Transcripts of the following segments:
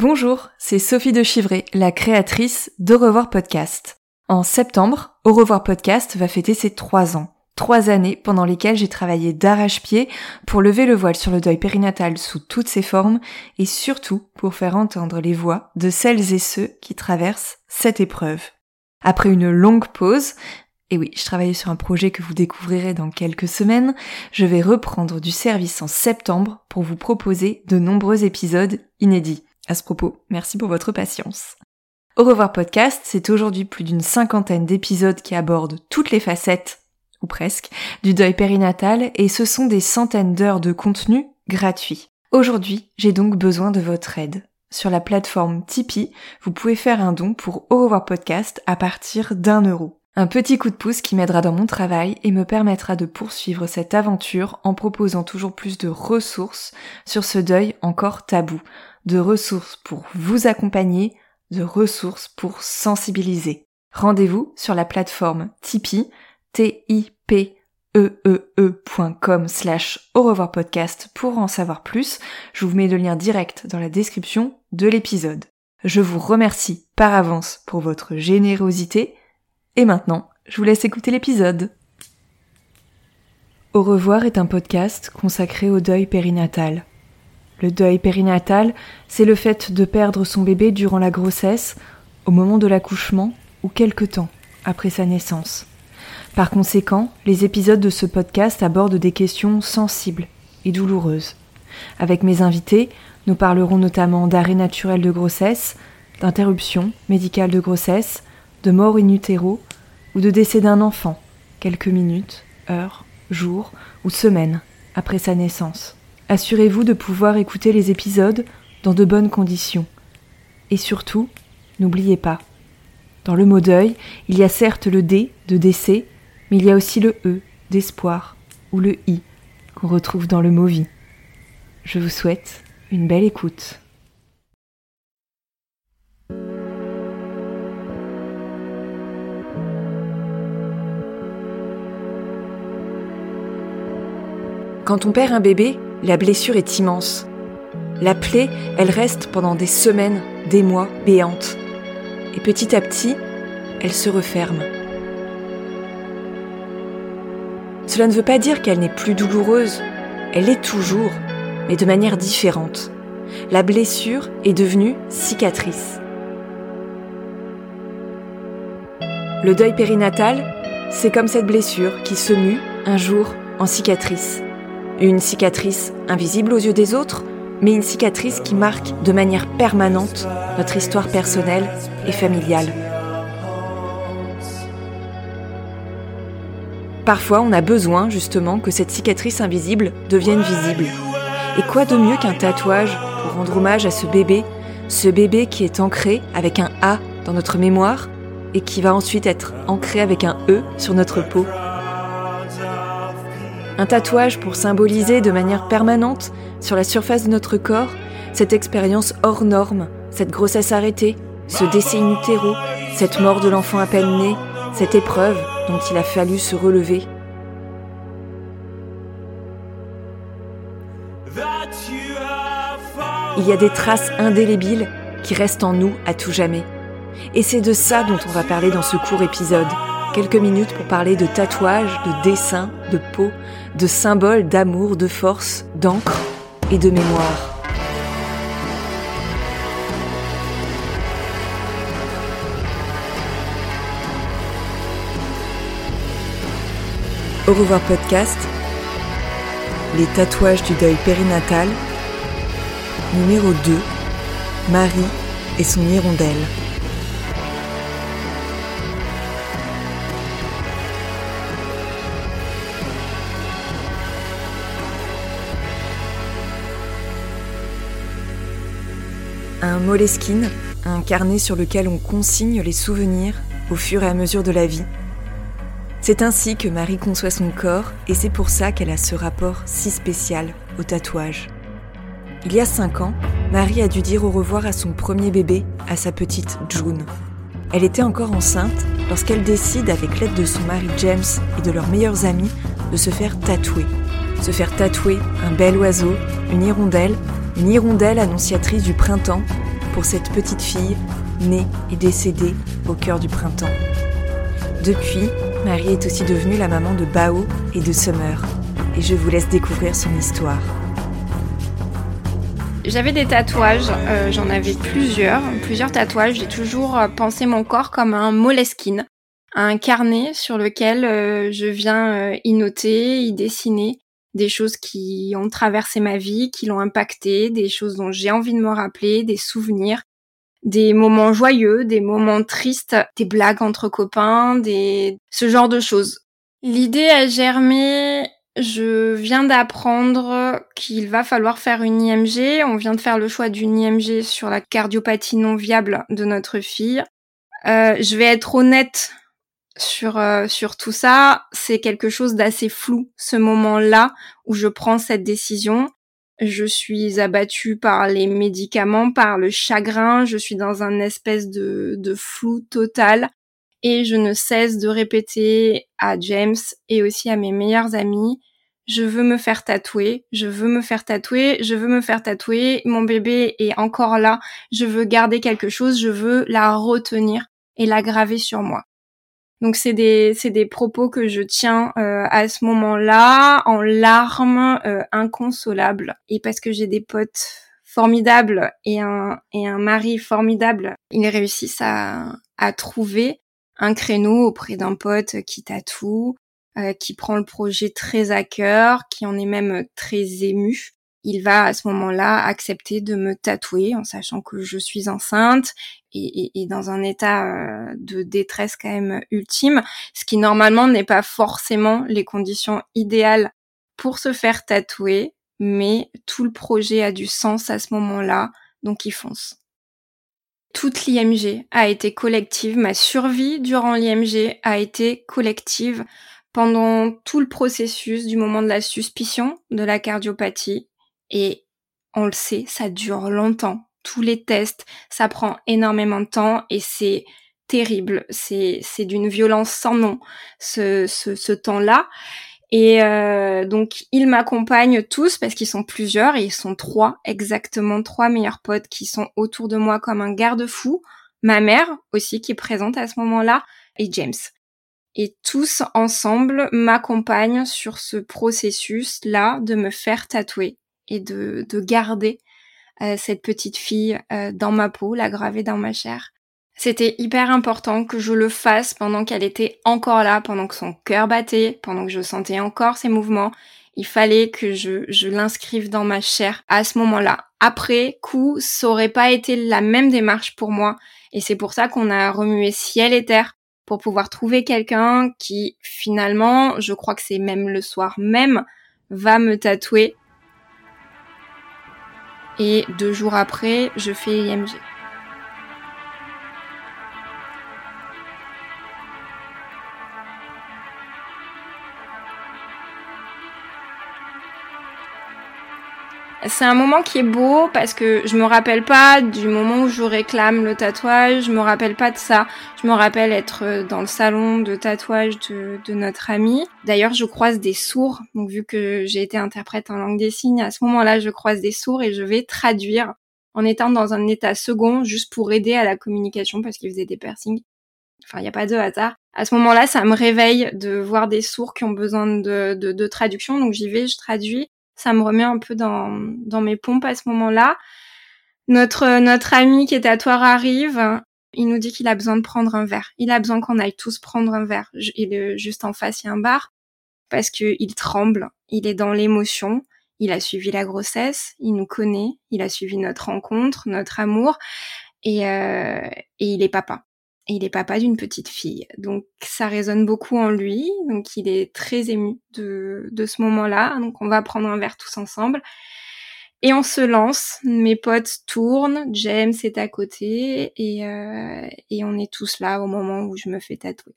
Bonjour, c'est Sophie de Chivray, la créatrice d'Au revoir podcast. En septembre, Au revoir podcast va fêter ses trois ans. Trois années pendant lesquelles j'ai travaillé d'arrache-pied pour lever le voile sur le deuil périnatal sous toutes ses formes et surtout pour faire entendre les voix de celles et ceux qui traversent cette épreuve. Après une longue pause, et oui, je travaillais sur un projet que vous découvrirez dans quelques semaines, je vais reprendre du service en septembre pour vous proposer de nombreux épisodes inédits. À ce propos, merci pour votre patience. Au revoir podcast, c'est aujourd'hui plus d'une cinquantaine d'épisodes qui abordent toutes les facettes, ou presque, du deuil périnatal et ce sont des centaines d'heures de contenu gratuit. Aujourd'hui, j'ai donc besoin de votre aide. Sur la plateforme Tipeee, vous pouvez faire un don pour Au revoir podcast à partir d'un euro. Un petit coup de pouce qui m'aidera dans mon travail et me permettra de poursuivre cette aventure en proposant toujours plus de ressources sur ce deuil encore tabou, de ressources pour vous accompagner, de ressources pour sensibiliser. Rendez-vous sur la plateforme Tipeee, t i p e au revoir podcast pour en savoir plus. Je vous mets le lien direct dans la description de l'épisode. Je vous remercie par avance pour votre générosité. Et maintenant, je vous laisse écouter l'épisode. Au revoir est un podcast consacré au deuil périnatal. Le deuil périnatal, c'est le fait de perdre son bébé durant la grossesse, au moment de l'accouchement ou quelque temps après sa naissance. Par conséquent, les épisodes de ce podcast abordent des questions sensibles et douloureuses. Avec mes invités, nous parlerons notamment d'arrêt naturel de grossesse, d'interruption médicale de grossesse, de mort in utero ou de décès d'un enfant, quelques minutes, heures, jours ou semaines après sa naissance. Assurez-vous de pouvoir écouter les épisodes dans de bonnes conditions. Et surtout, n'oubliez pas, dans le mot deuil, il y a certes le D de décès, mais il y a aussi le E d'espoir ou le I qu'on retrouve dans le mot vie. Je vous souhaite une belle écoute. Quand on perd un bébé, la blessure est immense. La plaie, elle reste pendant des semaines, des mois, béante. Et petit à petit, elle se referme. Cela ne veut pas dire qu'elle n'est plus douloureuse. Elle l'est toujours, mais de manière différente. La blessure est devenue cicatrice. Le deuil périnatal, c'est comme cette blessure qui se mue un jour en cicatrice. Une cicatrice invisible aux yeux des autres, mais une cicatrice qui marque de manière permanente notre histoire personnelle et familiale. Parfois, on a besoin justement que cette cicatrice invisible devienne visible. Et quoi de mieux qu'un tatouage pour rendre hommage à ce bébé, ce bébé qui est ancré avec un A dans notre mémoire et qui va ensuite être ancré avec un E sur notre peau? Un tatouage pour symboliser de manière permanente, sur la surface de notre corps, cette expérience hors norme, cette grossesse arrêtée, ce décès in cette mort de l'enfant à peine né, cette épreuve dont il a fallu se relever. Il y a des traces indélébiles qui restent en nous à tout jamais. Et c'est de ça dont on va parler dans ce court épisode quelques minutes pour parler de tatouages, de dessins, de peau, de symboles d'amour, de force, d'encre et de mémoire. Au revoir podcast, les tatouages du deuil périnatal, numéro 2, Marie et son hirondelle. Un moleskine, un carnet sur lequel on consigne les souvenirs au fur et à mesure de la vie. C'est ainsi que Marie conçoit son corps et c'est pour ça qu'elle a ce rapport si spécial au tatouage. Il y a cinq ans, Marie a dû dire au revoir à son premier bébé, à sa petite June. Elle était encore enceinte lorsqu'elle décide, avec l'aide de son mari James et de leurs meilleurs amis, de se faire tatouer. Se faire tatouer un bel oiseau, une hirondelle, une hirondelle annonciatrice du printemps pour cette petite fille née et décédée au cœur du printemps. Depuis, Marie est aussi devenue la maman de Bao et de Summer, et je vous laisse découvrir son histoire. J'avais des tatouages, euh, j'en avais plusieurs, plusieurs tatouages. J'ai toujours euh, pensé mon corps comme un moleskine, un carnet sur lequel euh, je viens y noter, y dessiner des choses qui ont traversé ma vie, qui l'ont impacté, des choses dont j'ai envie de me rappeler, des souvenirs, des moments joyeux, des moments tristes, des blagues entre copains, des ce genre de choses. L'idée a germé, je viens d'apprendre qu'il va falloir faire une IMG, on vient de faire le choix d'une IMG sur la cardiopathie non viable de notre fille. Euh, je vais être honnête sur euh, sur tout ça, c'est quelque chose d'assez flou ce moment-là où je prends cette décision. Je suis abattue par les médicaments, par le chagrin, je suis dans un espèce de, de flou total et je ne cesse de répéter à James et aussi à mes meilleurs amis, je veux me faire tatouer, je veux me faire tatouer, je veux me faire tatouer, mon bébé est encore là, je veux garder quelque chose, je veux la retenir et la graver sur moi. Donc c'est des c'est des propos que je tiens euh, à ce moment-là en larmes euh, inconsolables. Et parce que j'ai des potes formidables et un et un mari formidable, ils réussissent à à trouver un créneau auprès d'un pote qui tatoue, euh, qui prend le projet très à cœur, qui en est même très ému il va à ce moment-là accepter de me tatouer en sachant que je suis enceinte et, et, dans un état euh, de détresse quand même ultime, ce qui normalement n'est pas forcément les conditions idéales pour se faire tatouer, mais tout le projet a du sens à ce moment-là, donc il fonce. Toute l'IMG a été collective, ma survie durant l'IMG a été collective pendant tout le processus du moment de la suspicion de la cardiopathie et on le sait, ça dure longtemps. Tous les tests, ça prend énormément de temps et c'est terrible. C'est d'une violence sans nom ce ce, ce temps-là. Et euh, donc ils m'accompagnent tous parce qu'ils sont plusieurs et ils sont trois exactement trois meilleurs potes qui sont autour de moi comme un garde-fou. Ma mère aussi qui est présente à ce moment-là et James. Et tous ensemble m'accompagnent sur ce processus-là de me faire tatouer et de, de garder euh, cette petite fille euh, dans ma peau, la graver dans ma chair. C'était hyper important que je le fasse pendant qu'elle était encore là, pendant que son cœur battait, pendant que je sentais encore ses mouvements. Il fallait que je, je l'inscrive dans ma chair à ce moment-là. Après coup, ça aurait pas été la même démarche pour moi. Et c'est pour ça qu'on a remué ciel et terre pour pouvoir trouver quelqu'un qui, finalement, je crois que c'est même le soir même, va me tatouer et deux jours après, je fais IMG. C'est un moment qui est beau parce que je me rappelle pas du moment où je réclame le tatouage, je me rappelle pas de ça. Je me rappelle être dans le salon de tatouage de, notre ami. D'ailleurs, je croise des sourds. Donc, vu que j'ai été interprète en langue des signes, à ce moment-là, je croise des sourds et je vais traduire en étant dans un état second juste pour aider à la communication parce qu'il faisait des piercings. Enfin, il n'y a pas de hasard. À ce moment-là, ça me réveille de voir des sourds qui ont besoin de, de traduction. Donc, j'y vais, je traduis ça me remet un peu dans, mes pompes à ce moment-là. Notre, notre ami qui est tatoueur arrive, il nous dit qu'il a besoin de prendre un verre. Il a besoin qu'on aille tous prendre un verre. Il juste en face, il y a un bar. Parce que il tremble, il est dans l'émotion. Il a suivi la grossesse, il nous connaît, il a suivi notre rencontre, notre amour, et, euh, et il est papa il est papa d'une petite fille. Donc ça résonne beaucoup en lui. Donc il est très ému de, de ce moment-là. Donc on va prendre un verre tous ensemble. Et on se lance, mes potes tournent, James est à côté et, euh, et on est tous là au moment où je me fais tatouer.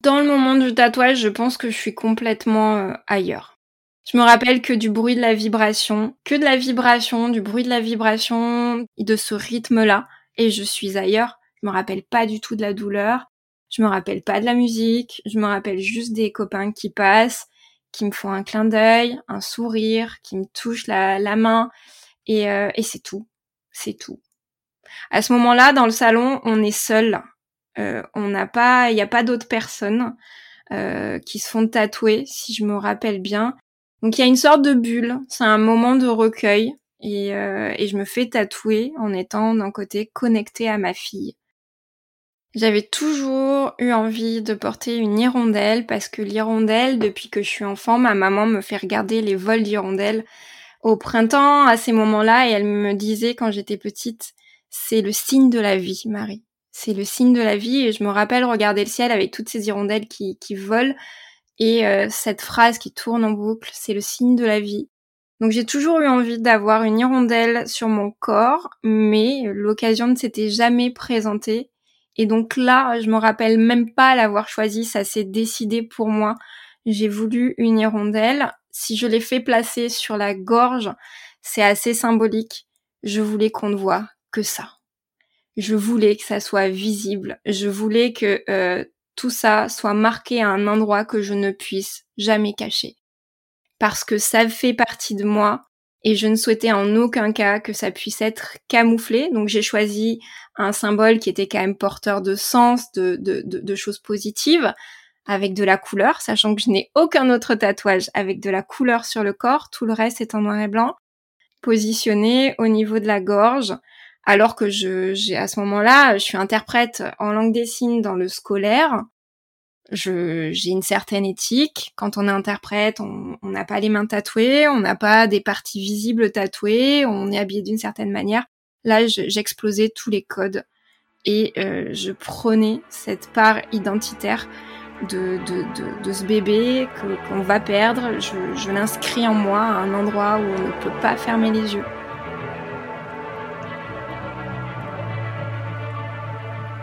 Dans le moment du tatouage, je pense que je suis complètement euh, ailleurs. Je me rappelle que du bruit de la vibration, que de la vibration, du bruit de la vibration, de ce rythme-là, et je suis ailleurs. Je me rappelle pas du tout de la douleur. Je me rappelle pas de la musique. Je me rappelle juste des copains qui passent, qui me font un clin d'œil, un sourire, qui me touchent la, main, et, euh, et c'est tout. C'est tout. À ce moment-là, dans le salon, on est seul. Euh, on n'a pas, il n'y a pas d'autres personnes euh, qui se font tatouer, si je me rappelle bien. Donc il y a une sorte de bulle. C'est un moment de recueil et, et je me fais tatouer en étant d'un côté connectée à ma fille. J'avais toujours eu envie de porter une hirondelle parce que l'hirondelle, depuis que je suis enfant, ma maman me fait regarder les vols d'hirondelles au printemps à ces moments-là et elle me disait quand j'étais petite, c'est le signe de la vie, Marie. C'est le signe de la vie et je me rappelle regarder le ciel avec toutes ces hirondelles qui, qui volent et euh, cette phrase qui tourne en boucle, c'est le signe de la vie. Donc j'ai toujours eu envie d'avoir une hirondelle sur mon corps, mais l'occasion ne s'était jamais présentée et donc là, je me rappelle même pas l'avoir choisi, ça s'est décidé pour moi. J'ai voulu une hirondelle. Si je l'ai fait placer sur la gorge, c'est assez symbolique. Je voulais qu'on ne voit que ça. Je voulais que ça soit visible. Je voulais que euh, tout ça soit marqué à un endroit que je ne puisse jamais cacher. Parce que ça fait partie de moi et je ne souhaitais en aucun cas que ça puisse être camouflé. Donc j'ai choisi un symbole qui était quand même porteur de sens, de, choses positives, avec de la couleur, sachant que je n'ai aucun autre tatouage avec de la couleur sur le corps, tout le reste est en noir et blanc, positionné au niveau de la gorge, alors que je, j'ai à ce moment-là, je suis interprète en langue des signes dans le scolaire, j'ai une certaine éthique. Quand on est interprète, on n'a pas les mains tatouées, on n'a pas des parties visibles tatouées, on est habillé d'une certaine manière. Là, j'explosais tous les codes et euh, je prenais cette part identitaire de, de, de, de ce bébé qu'on va perdre. Je, je l'inscris en moi à un endroit où on ne peut pas fermer les yeux.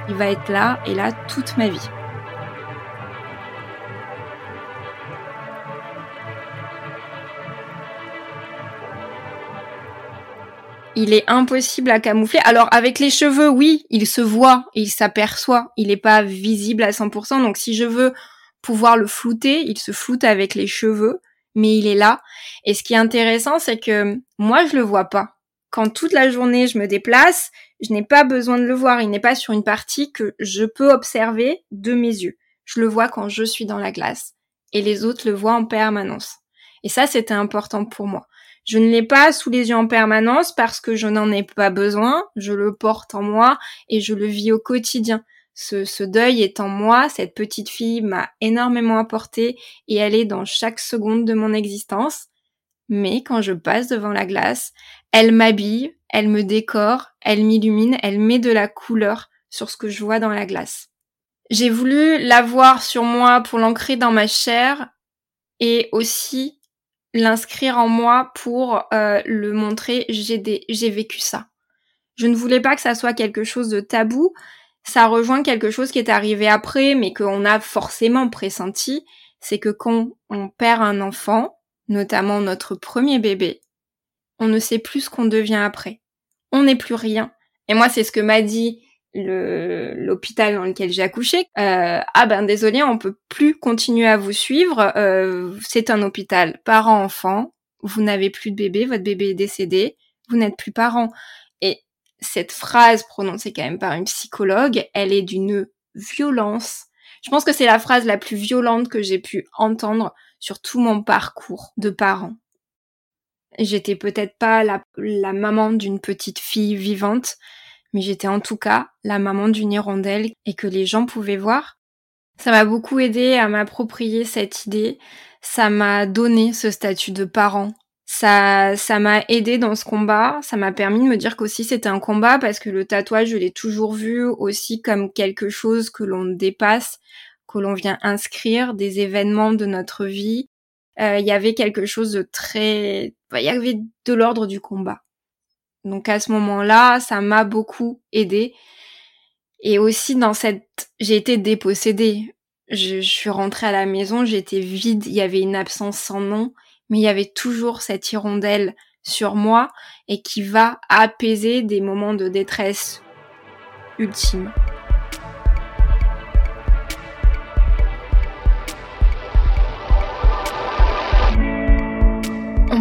Il va être là et là toute ma vie. Il est impossible à camoufler. Alors avec les cheveux, oui, il se voit, il s'aperçoit, il n'est pas visible à 100%. Donc si je veux pouvoir le flouter, il se floute avec les cheveux, mais il est là. Et ce qui est intéressant, c'est que moi, je le vois pas. Quand toute la journée je me déplace, je n'ai pas besoin de le voir. Il n'est pas sur une partie que je peux observer de mes yeux. Je le vois quand je suis dans la glace. Et les autres le voient en permanence. Et ça, c'était important pour moi. Je ne l'ai pas sous les yeux en permanence parce que je n'en ai pas besoin, je le porte en moi et je le vis au quotidien. Ce, ce deuil est en moi, cette petite fille m'a énormément apporté et elle est dans chaque seconde de mon existence. Mais quand je passe devant la glace, elle m'habille, elle me décore, elle m'illumine, elle met de la couleur sur ce que je vois dans la glace. J'ai voulu l'avoir sur moi pour l'ancrer dans ma chair et aussi l'inscrire en moi pour euh, le montrer, j'ai j'ai vécu ça. Je ne voulais pas que ça soit quelque chose de tabou. Ça rejoint quelque chose qui est arrivé après, mais qu'on a forcément pressenti. C'est que quand on perd un enfant, notamment notre premier bébé, on ne sait plus ce qu'on devient après. On n'est plus rien. Et moi, c'est ce que m'a dit l'hôpital dans lequel j'ai accouché euh, ah ben désolé on peut plus continuer à vous suivre. Euh, c'est un hôpital parent enfant vous n'avez plus de bébé votre bébé est décédé. Vous n'êtes plus parent. Et cette phrase prononcée quand même par une psychologue elle est d'une violence. Je pense que c'est la phrase la plus violente que j'ai pu entendre sur tout mon parcours de parent. J'étais peut-être pas la, la maman d'une petite fille vivante mais j'étais en tout cas la maman d'une hirondelle et que les gens pouvaient voir. Ça m'a beaucoup aidé à m'approprier cette idée, ça m'a donné ce statut de parent. Ça, ça m'a aidé dans ce combat, ça m'a permis de me dire qu'aussi c'était un combat parce que le tatouage, je l'ai toujours vu aussi comme quelque chose que l'on dépasse, que l'on vient inscrire des événements de notre vie. Euh, il y avait quelque chose de très il y avait de l'ordre du combat. Donc à ce moment-là, ça m'a beaucoup aidé. Et aussi dans cette, j'ai été dépossédée. Je, je suis rentrée à la maison, j'étais vide, il y avait une absence sans nom, mais il y avait toujours cette hirondelle sur moi et qui va apaiser des moments de détresse ultime.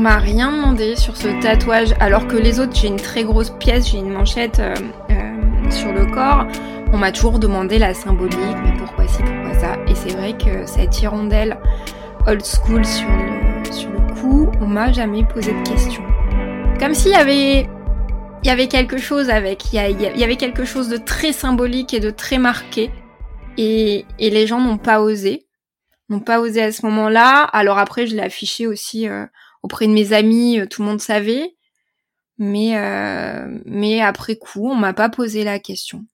M'a rien demandé sur ce tatouage, alors que les autres, j'ai une très grosse pièce, j'ai une manchette euh, euh, sur le corps. On m'a toujours demandé la symbolique, mais pourquoi ci, pourquoi ça? Et c'est vrai que cette hirondelle old school sur le, sur le cou, on m'a jamais posé de questions. Comme s'il y avait, il y avait quelque chose avec, il y, avait quelque chose de très symbolique et de très marqué. Et, et les gens n'ont pas osé, n'ont pas osé à ce moment-là. Alors après, je l'ai affiché aussi euh, auprès de mes amis, euh, tout le monde savait. Mais, euh, mais après coup, on m'a pas posé la question.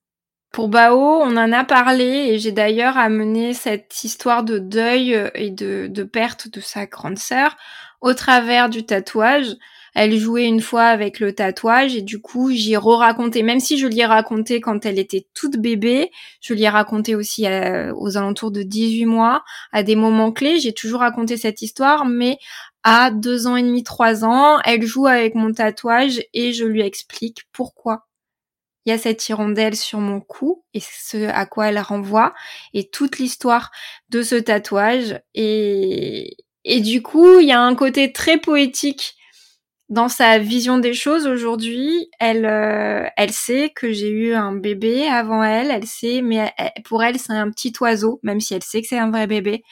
Pour Bao, on en a parlé et j'ai d'ailleurs amené cette histoire de deuil et de, de perte de sa grande sœur au travers du tatouage elle jouait une fois avec le tatouage et du coup j'y re-raconté, même si je l'y ai raconté quand elle était toute bébé, je l'y ai raconté aussi euh, aux alentours de 18 mois, à des moments clés, j'ai toujours raconté cette histoire, mais à deux ans et demi, trois ans, elle joue avec mon tatouage et je lui explique pourquoi. Il y a cette hirondelle sur mon cou et ce à quoi elle renvoie et toute l'histoire de ce tatouage. Et et du coup il y a un côté très poétique dans sa vision des choses aujourd'hui, elle, euh, elle sait que j'ai eu un bébé avant elle, elle sait, mais pour elle c'est un petit oiseau, même si elle sait que c'est un vrai bébé.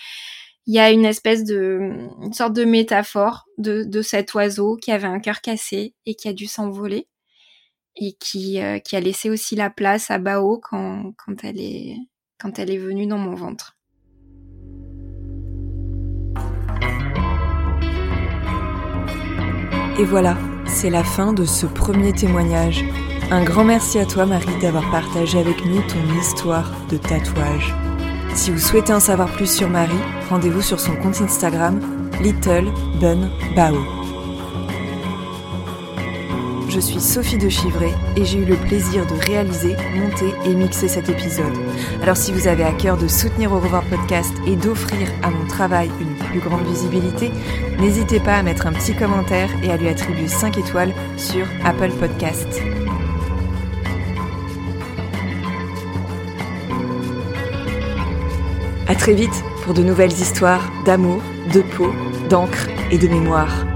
Il y a une espèce de, une sorte de métaphore de, de cet oiseau qui avait un cœur cassé et qui a dû s'envoler et qui, euh, qui a laissé aussi la place à Bao quand, quand elle est, quand elle est venue dans mon ventre. Et voilà, c'est la fin de ce premier témoignage. Un grand merci à toi Marie d'avoir partagé avec nous ton histoire de tatouage. Si vous souhaitez en savoir plus sur Marie, rendez-vous sur son compte Instagram Little Bun Bao je suis Sophie de Chivray et j'ai eu le plaisir de réaliser, monter et mixer cet épisode. Alors si vous avez à cœur de soutenir Au revoir podcast et d'offrir à mon travail une plus grande visibilité, n'hésitez pas à mettre un petit commentaire et à lui attribuer 5 étoiles sur Apple Podcast. À très vite pour de nouvelles histoires d'amour, de peau, d'encre et de mémoire.